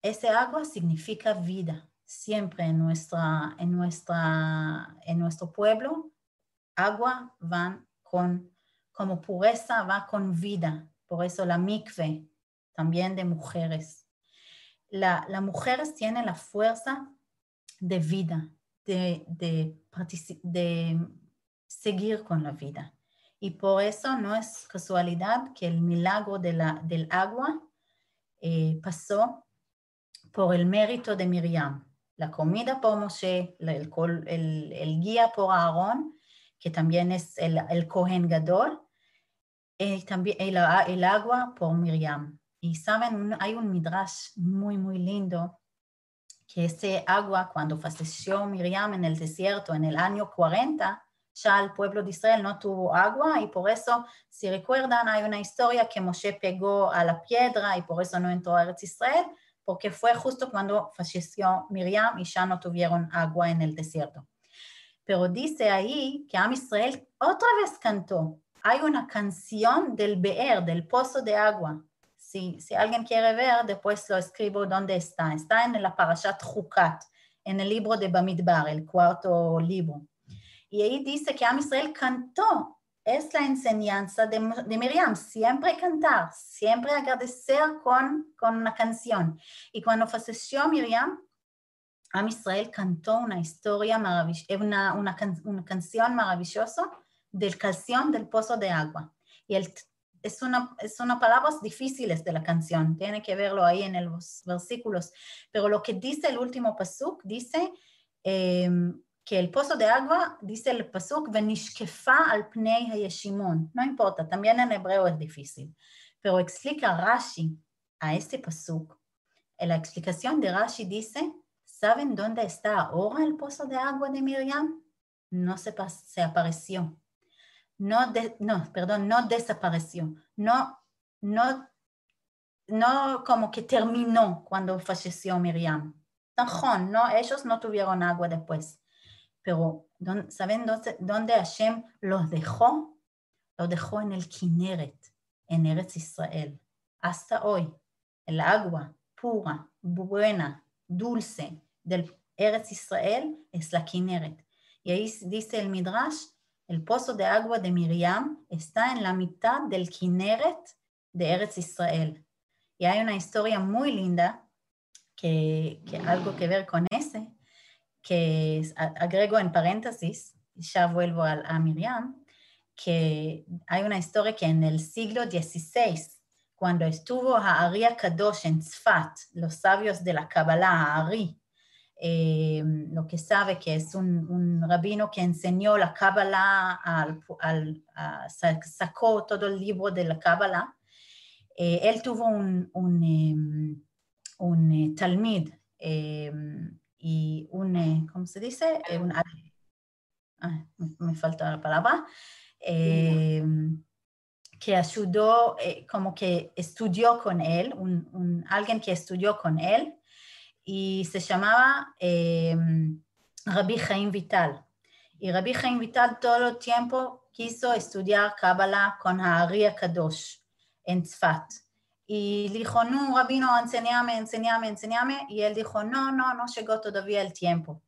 ese agua significa vida. Siempre en, nuestra, en, nuestra, en nuestro pueblo agua van con, como pureza, va con vida. Por eso la mikve, también de mujeres. La, las mujeres tienen la fuerza de vida, de, de, seguir con la vida. Y por eso no es casualidad que el milagro de la, del agua eh, pasó por el mérito de Miriam. La comida por Moshe, el, el, el guía por Aarón que también es el, el Kohen Gadol, y también el, agua por Miriam. Y saben, hay un midrash muy, muy lindo, que ese agua, cuando falleció Miriam en el desierto en el año 40, ya el pueblo de Israel no tuvo agua y por eso, si recuerdan, hay una historia que Moshe pegó a la piedra y por eso no entró a Israel, porque fue justo cuando falleció Miriam y ya no tuvieron agua en el desierto. Pero dice ahí que Am Israel otra vez cantó. Hay una canción del Be'er, del pozo de agua. Si, si alguien quiere ver, después lo escribo dónde está. Está en la Parashat Chukat, en el libro de Bamidbar, el cuarto libro. Y ahí dice que Am Israel cantó. Es la enseñanza de, de Miriam, siempre cantar, siempre agradecer con, con una canción. Y cuando falleció Miriam, Am Israel cantó una historia maravillosa, eh, una, una, una, canción maravillosa del canción del pozo de agua. Y el, es, una, es una palabras difíciles de la canción, tiene que verlo ahí en los versículos. Pero lo que dice el último pasuk, dice eh, que el pozo de agua, dice el pasuk, venishkefa al pnei hayeshimon. No importa, también en hebreo es difícil. Pero explica Rashi a este pasuk. La explicación de Rashi dice ¿Saben dónde está ahora el pozo de agua de Miriam? No se, se apareció. No, no, perdón, no desapareció. No, no, no como que terminó cuando falleció Miriam. No, ellos no tuvieron agua después. Pero, ¿saben dónde, Hashem los dejó? Los dejó en el Kineret, en Eretz Israel. Hasta hoy, el agua pura, buena, dulce, del Eretz Israel es la Kineret. Y ahí dice el Midrash, el pozo de agua de Miriam está en la mitad del Kineret de Eretz Israel. Y hay una historia muy linda que, que algo que ver con ese, que agrego en paréntesis, ya vuelvo a, a Miriam, que hay una historia que en el siglo XVI, cuando estuvo Ari Kadosh en Tzfat, los sabios de la Kabbalah, Ari, eh, lo que sabe que es un, rabino que enseñó la Kabbalah, al, al, sacó todo el libro de la Kabbalah. Eh, él tuvo un, un, em, un eh, talmid em, y un, ¿cómo se dice? Un, ah, me falta la palabra. Em, que ayudó, como que estudió con él, un, alguien que estudió con él, y se llamaba eh, Rabbi Jaim Vital. Y Rabbi Jaim Vital todo el tiempo quiso estudiar Kabbalah con Ari Kadosh en Tzfat. Y dijo, no, rabino, enséñame, enséñame, enséñame. Y él dijo, no, no, no llegó todavía el tiempo.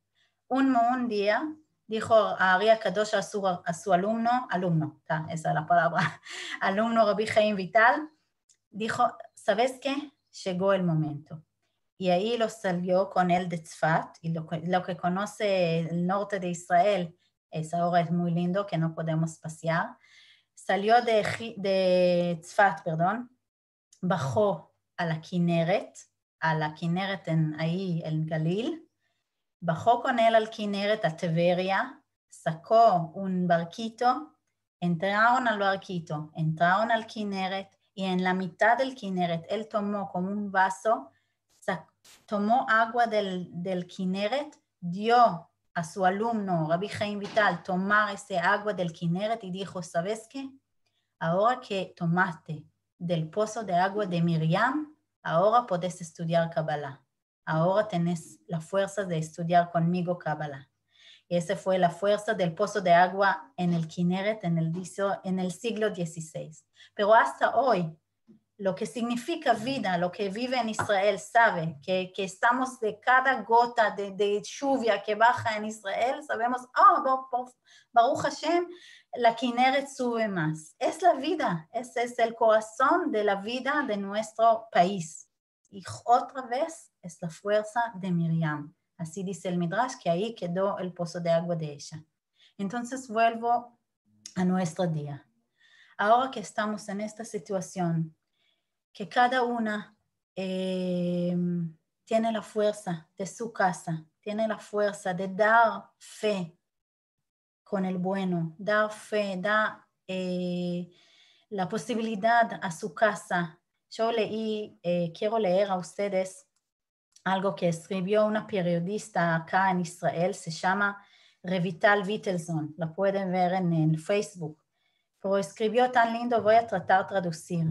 Un, día dijo a Ari Kadosh a su, a su alumno, alumno, esa es la palabra, alumno Rabbi Jaim Vital, dijo, ¿sabes qué? Llegó el momento. Y ahí lo salió con él de Tzfat, y lo, lo que conoce el norte de Israel, es ahora es muy lindo que no podemos pasear. Salió de, de Tzfat, perdón, bajó a la Kineret, a la Kineret en ahí, en Galil, bajó con él al Kineret a Teveria, sacó un barquito, entraron al barquito, entraron al Kineret y en la mitad del Kineret él tomó como un vaso, tomó agua del, del Kineret, dio a su alumno, Rabbi Jaim Vital, tomar ese agua del Kineret y dijo, ¿sabes qué? Ahora que tomaste del pozo de agua de Miriam, ahora podés estudiar Kabbalah. Ahora tenés la fuerza de estudiar conmigo Kabbalah. Y esa fue la fuerza del pozo de agua en el Kineret en el, en el siglo XVI. Pero hasta hoy, lo que significa vida, lo que vive en Israel, sabe que, que estamos de cada gota de, de, lluvia que baja en Israel, sabemos, oh, Baruch Hashem, la Kineret sube más. Es la vida, ese es el corazón de la vida de nuestro país. Y otra vez es la fuerza de Miriam. Así dice el Midrash, que ahí quedó el pozo de agua de ella. Entonces vuelvo a nuestro día. Ahora que estamos en esta situación, que cada una eh, tiene la fuerza de su casa, tiene la fuerza de dar fe con el bueno, dar fe, dar eh, la posibilidad a su casa. Yo leí, eh, quiero leer a ustedes algo que escribió una periodista acá en Israel, se llama Revital Wittelson, la pueden ver en el Facebook, pero escribió tan lindo, voy a tratar de traducir.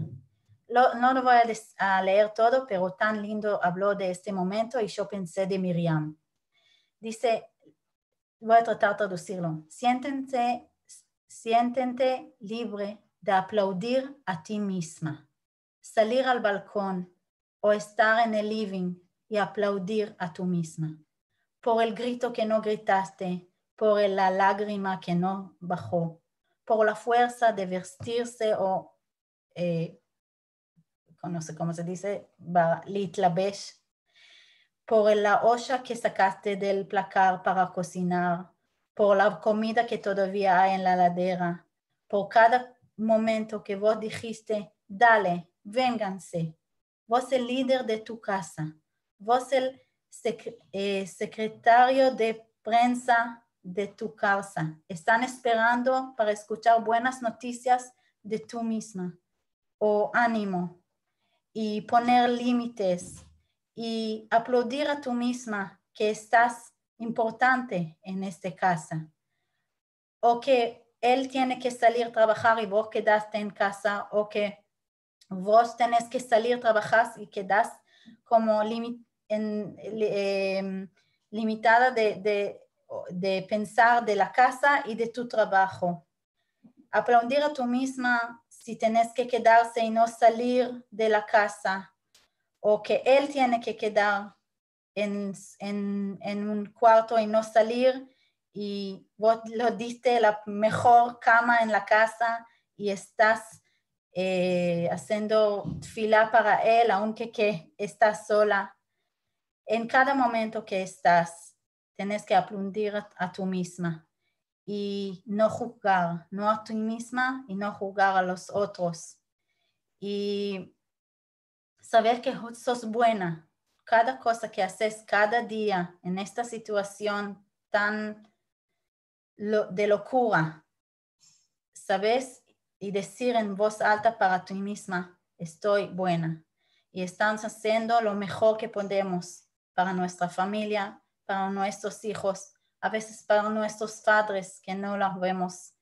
No lo voy a, leer todo, pero tan lindo habló de este momento y yo pensé de Miriam. Dice, voy a tratar de traducirlo. Siéntete, siéntete libre de aplaudir a ti misma, salir al balcón o estar en el living y aplaudir a tú misma, por el grito que no gritaste, por la lágrima que no bajó, por la fuerza de vestirse o, eh, no sé cómo se dice, litlabesh, por la olla que sacaste del placar para cocinar, por la comida que todavía hay en la ladera, por cada momento que vos dijiste, dale, vénganse. Vos el líder de tu casa, vos el eh, secretario de prensa de tu casa. Están esperando para escuchar buenas noticias de tú misma o ánimo y poner límites y aplaudir a tú misma que estás importante en esta casa. O que él tiene que salir a trabajar y vos quedaste en casa. O que vos tenés que salir a trabajar y quedas como em, limitada de, de, de pensar de la casa y de tu trabajo. Aplaudir a tú misma si tenés que quedarse y no salir de la casa o que él tiene que quedar en, un cuarto y no salir y vos lo diste la mejor cama en la casa y estás eh, haciendo fila para él, aunque que estás sola. En cada momento que estás, tienes que aplaudir a, a tú misma y no juzgar, no a ti misma y no juzgar a los otros. Y saber que sos buena. Cada cosa que haces cada día en esta situación tan de locura, sabes y decir en voz alta para ti misma, estoy buena. Y estamos haciendo lo mejor que podemos para nuestra familia, para nuestros hijos, a veces para nuestros padres que no los vemos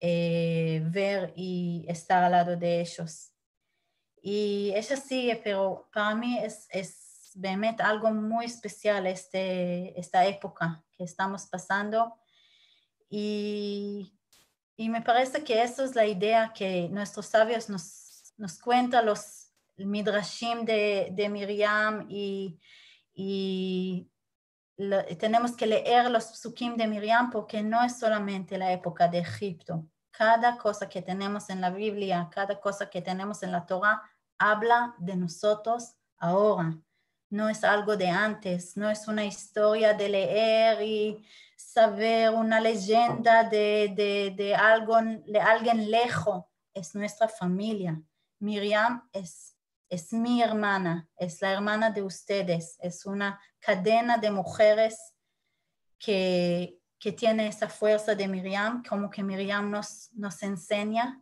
eh, ver y estar al lado de ellos. Y ella sigue, pero para mí es, es באמת algo muy especial este, esta época que estamos pasando y, y me parece que eso es la idea que nuestros sabios nos, nos cuentan los midrashim de, de Miriam y, y lo- tenemos que leer los psukim de Miriam porque no es solamente la época de Egipto. Cada cosa que tenemos en la Biblia, cada cosa que tenemos en la Torah, habla de nosotros ahora. No es algo de antes, no es una historia de leer y saber una leyenda de, de, de algo, de alguien lejos. Es nuestra familia. Miriam es, es mi hermana, es la hermana de ustedes, es una cadena de mujeres que, que tiene esa fuerza de Miriam, como que Miriam nos, nos enseña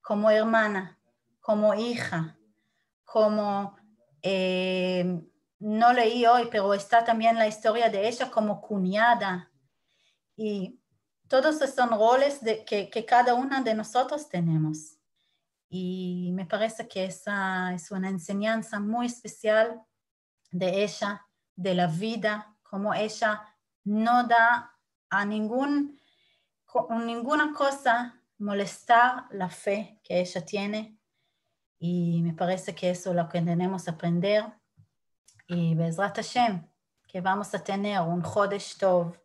como hermana, como hija, como, eh, no leí hoy, pero está también la historia de ella como cuñada. Y todos esos roles de, que, que cada una de nosotros tenemos. Y me parece que esa es una enseñanza muy especial de ella, de la vida, como ella no da a ningún, ninguna cosa molestar la fe que ella tiene. Y me parece que eso es lo que tenemos que aprender. Y Bezrat Hashem, que vamos a tener un Chodesh Tov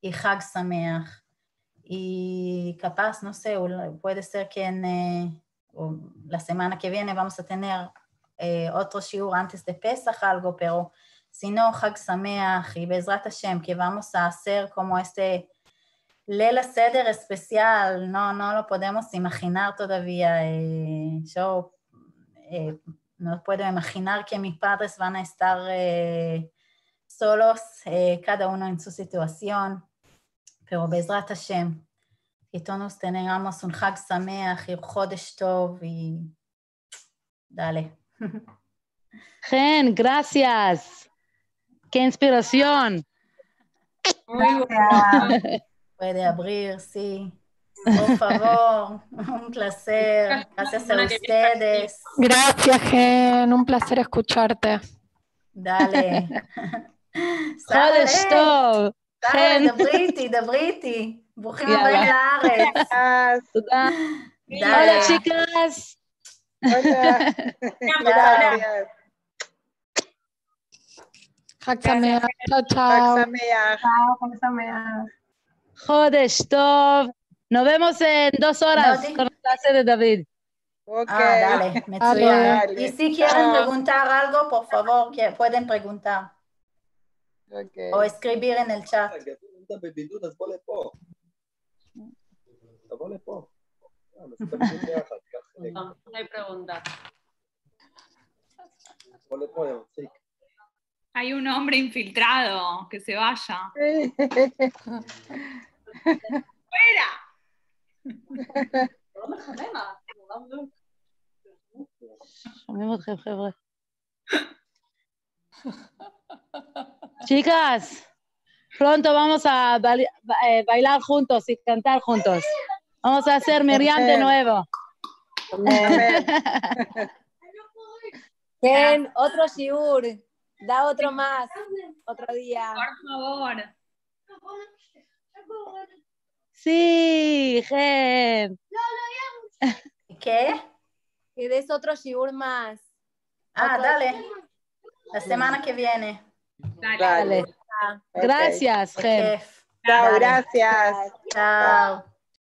y Chag Sameach. Y capaz, no sé, puede ser que en, eh, la semana que viene vamos a tener eh, otro shiur antes de Pesach, algo, pero si no, Chag Sameach y Bezrat Hashem, que vamos a hacer como este Lela Seder especial, no, no lo podemos imaginar todavía. eh, yo eh, no puedo imaginar que mis padres van a estar eh, solos, eh, cada uno en su situación, pero Bezrat Hashem, que todos tengamos un Chag Sameach y un Chodesh Tov y dale. Gen, gracias. Qué inspiración. Muy bueno. Puede abrir, sí. Por favor, un placer. Gracias a Semana que viene. ustedes. Gracias, Gen. Un placer escucharte. דלה. חודש טוב. סאלה, חן. דברי איתי, דברי איתי. ברוכים יאללה. הבאים לארץ. תודה. דלה. Hola, chicas. Gracias. חג שמח. צ'או צ'או. Xag Sameach. Jodesh Tov. Nos vemos en dos horas No, di- con la clase de David. Ok. Ah, dale, מצוין. Dale. Y si quieren Chao. preguntar algo, por favor, que pueden preguntar Ok. o escribir en el chat. הבידוד ביחד, קח חלק. No, no hay pregunta. בוא לפה, יא מצחיק. Hay un hombre infiltrado, que se vaya. ¡Fuera! שומעים אתכם, חבר'ה. Chicas, pronto vamos a bali- ba- eh, bailar juntos y cantar juntos. Vamos a hacer Miriam de nuevo. Ten otro shiur, da otro más, otro día. Por favor. Sí, Gen. ¿Qué? Que des otro shiur más. Ah, dale. La semana que viene. Dale. dale. Gracias, okay. Gen. Chao, gracias. Chao.